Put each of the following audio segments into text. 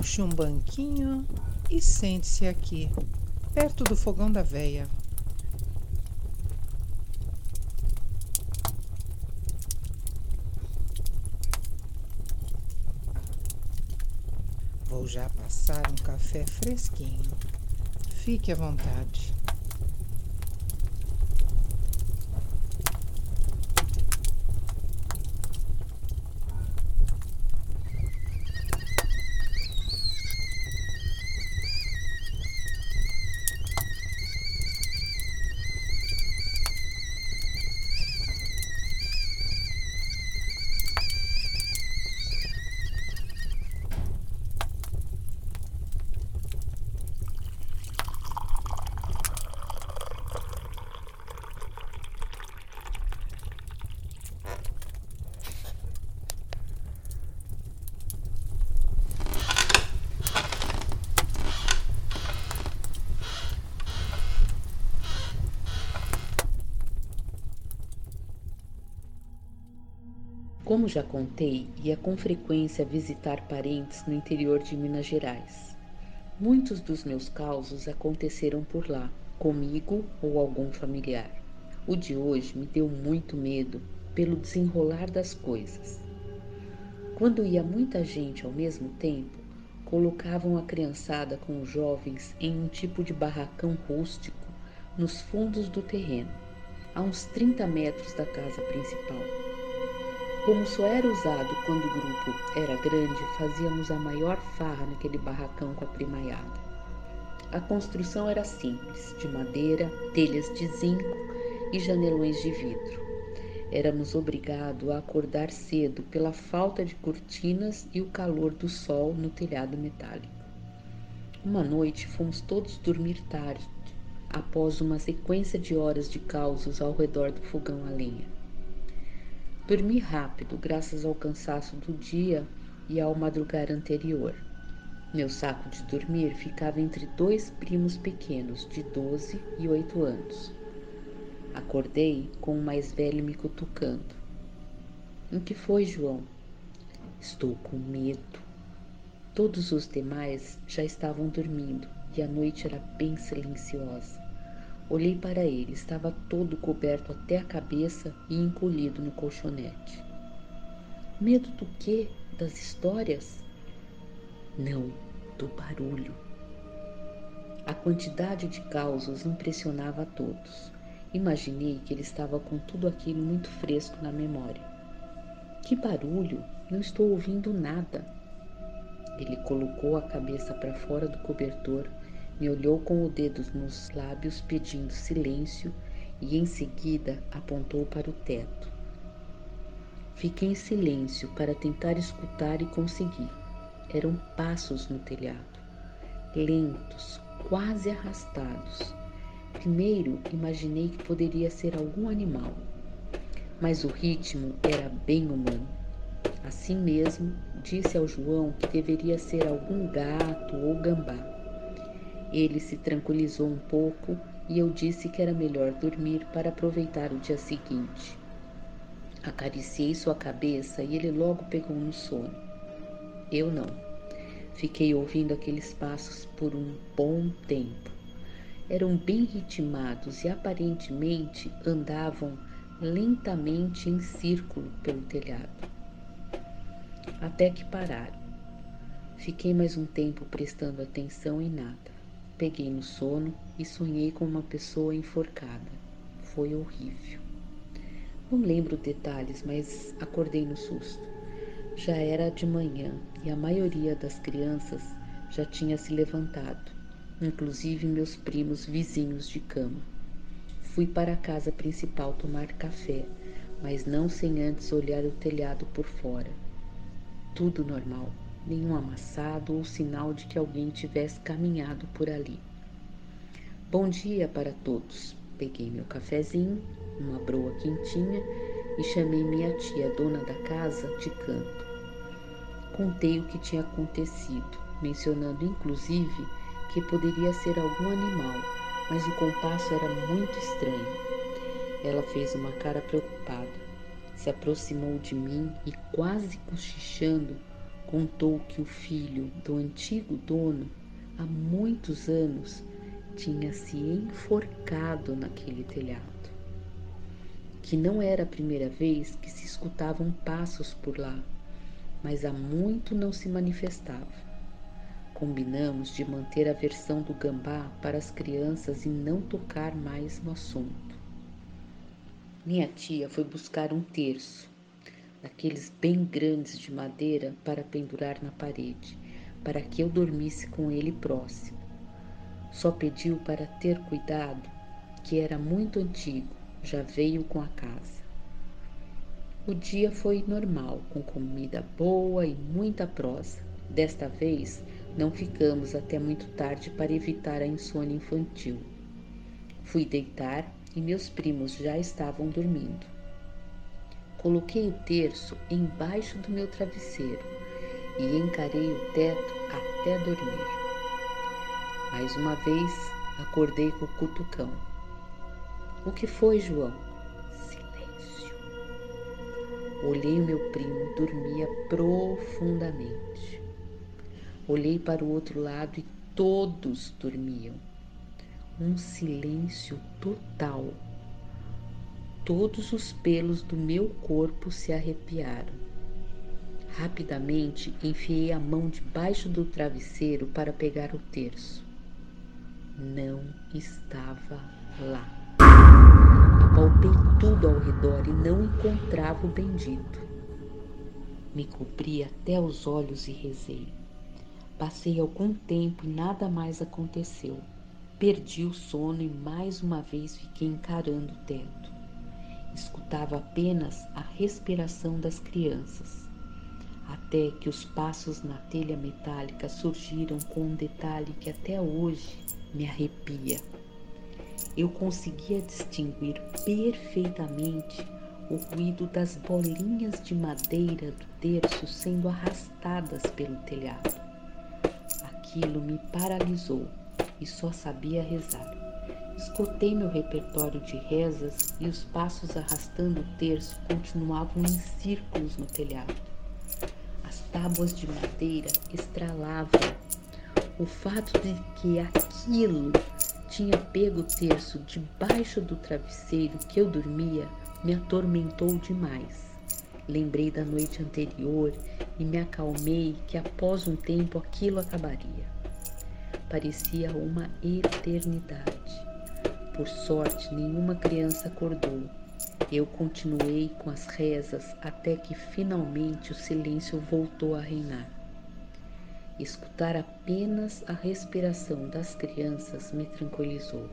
Puxe um banquinho e sente-se aqui, perto do fogão da veia. Vou já passar um café fresquinho. Fique à vontade. Como já contei, ia com frequência visitar parentes no interior de Minas Gerais. Muitos dos meus causos aconteceram por lá, comigo ou algum familiar. O de hoje me deu muito medo pelo desenrolar das coisas. Quando ia muita gente ao mesmo tempo, colocavam a criançada com os jovens em um tipo de barracão rústico nos fundos do terreno, a uns 30 metros da casa principal. Como só era usado quando o grupo era grande, fazíamos a maior farra naquele barracão com a primaiada. A construção era simples, de madeira, telhas de zinco e janelões de vidro. Éramos obrigados a acordar cedo pela falta de cortinas e o calor do sol no telhado metálico. Uma noite fomos todos dormir tarde, após uma sequência de horas de causos ao redor do fogão a lenha. Dormi rápido, graças ao cansaço do dia e ao madrugar anterior. Meu saco de dormir ficava entre dois primos pequenos, de 12 e 8 anos. Acordei com o mais velho me cutucando. O que foi, João? Estou com medo. Todos os demais já estavam dormindo e a noite era bem silenciosa. Olhei para ele, estava todo coberto até a cabeça e encolhido no colchonete. Medo do quê? Das histórias? Não, do barulho. A quantidade de causos impressionava a todos. Imaginei que ele estava com tudo aquilo muito fresco na memória. Que barulho! Não estou ouvindo nada. Ele colocou a cabeça para fora do cobertor me olhou com o dedo nos lábios pedindo silêncio e em seguida apontou para o teto. Fiquei em silêncio para tentar escutar e conseguir. Eram passos no telhado, lentos, quase arrastados. Primeiro imaginei que poderia ser algum animal, mas o ritmo era bem humano. Assim mesmo, disse ao João que deveria ser algum gato ou gambá. Ele se tranquilizou um pouco e eu disse que era melhor dormir para aproveitar o dia seguinte. Acariciei sua cabeça e ele logo pegou no sono. Eu não. Fiquei ouvindo aqueles passos por um bom tempo. Eram bem ritmados e aparentemente andavam lentamente em círculo pelo telhado. Até que pararam. Fiquei mais um tempo prestando atenção em nada. Peguei no sono e sonhei com uma pessoa enforcada. Foi horrível. Não lembro detalhes, mas acordei no susto. Já era de manhã e a maioria das crianças já tinha se levantado, inclusive meus primos vizinhos de cama. Fui para a casa principal tomar café, mas não sem antes olhar o telhado por fora. Tudo normal nenhum amassado ou sinal de que alguém tivesse caminhado por ali. Bom dia para todos. Peguei meu cafezinho, uma broa quentinha e chamei minha tia, dona da casa, de canto. Contei o que tinha acontecido, mencionando inclusive que poderia ser algum animal, mas o compasso era muito estranho. Ela fez uma cara preocupada, se aproximou de mim e, quase cochichando, contou que o filho do antigo dono, há muitos anos, tinha se enforcado naquele telhado. Que não era a primeira vez que se escutavam passos por lá, mas há muito não se manifestava. Combinamos de manter a versão do gambá para as crianças e não tocar mais no assunto. Minha tia foi buscar um terço, daqueles bem grandes de madeira para pendurar na parede, para que eu dormisse com ele próximo. Só pediu para ter cuidado, que era muito antigo, já veio com a casa. O dia foi normal, com comida boa e muita prosa. Desta vez, não ficamos até muito tarde para evitar a insônia infantil. Fui deitar e meus primos já estavam dormindo. Coloquei o terço embaixo do meu travesseiro e encarei o teto até dormir. Mais uma vez acordei com o cutucão. O que foi, João? Silêncio. Olhei o meu primo, dormia profundamente. Olhei para o outro lado e todos dormiam. Um silêncio total Todos os pelos do meu corpo se arrepiaram. Rapidamente enfiei a mão debaixo do travesseiro para pegar o terço. Não estava lá. Apalpei tudo ao redor e não encontrava o bendito. Me cobri até os olhos e rezei. Passei algum tempo e nada mais aconteceu. Perdi o sono e mais uma vez fiquei encarando o teto escutava apenas a respiração das crianças, até que os passos na telha metálica surgiram com um detalhe que até hoje me arrepia. Eu conseguia distinguir perfeitamente o ruído das bolinhas de madeira do terço sendo arrastadas pelo telhado. Aquilo me paralisou e só sabia rezar. Escutei meu repertório de rezas e os passos arrastando o terço continuavam em círculos no telhado. As tábuas de madeira estralavam. O fato de que aquilo tinha pego o terço debaixo do travesseiro que eu dormia me atormentou demais. Lembrei da noite anterior e me acalmei que após um tempo aquilo acabaria. Parecia uma eternidade. Por sorte, nenhuma criança acordou. Eu continuei com as rezas até que finalmente o silêncio voltou a reinar. Escutar apenas a respiração das crianças me tranquilizou.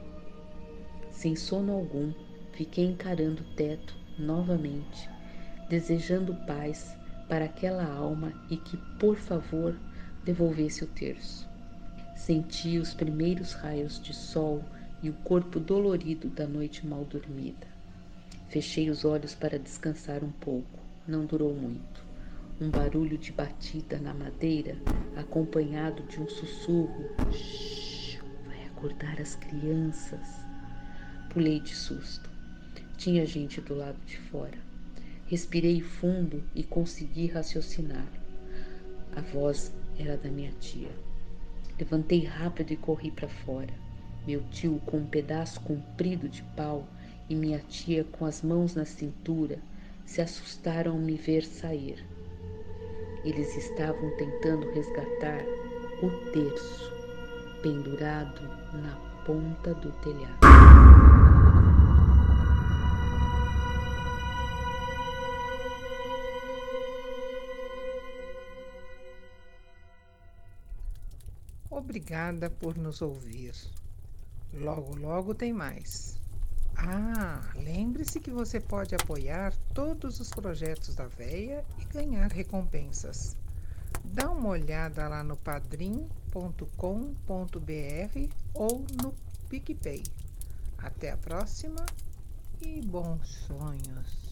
Sem sono algum, fiquei encarando o teto novamente, desejando paz para aquela alma e que, por favor, devolvesse o terço. Senti os primeiros raios de sol e o corpo dolorido da noite mal dormida. Fechei os olhos para descansar um pouco. Não durou muito. Um barulho de batida na madeira, acompanhado de um sussurro. Shhh, vai acordar as crianças. Pulei de susto. Tinha gente do lado de fora. Respirei fundo e consegui raciocinar. A voz era da minha tia. Levantei rápido e corri para fora meu tio com um pedaço comprido de pau e minha tia com as mãos na cintura se assustaram ao me ver sair. Eles estavam tentando resgatar o terço pendurado na ponta do telhado. Obrigada por nos ouvir. Logo, logo tem mais. Ah, lembre-se que você pode apoiar todos os projetos da Veia e ganhar recompensas. Dá uma olhada lá no padrim.com.br ou no PicPay. Até a próxima e bons sonhos!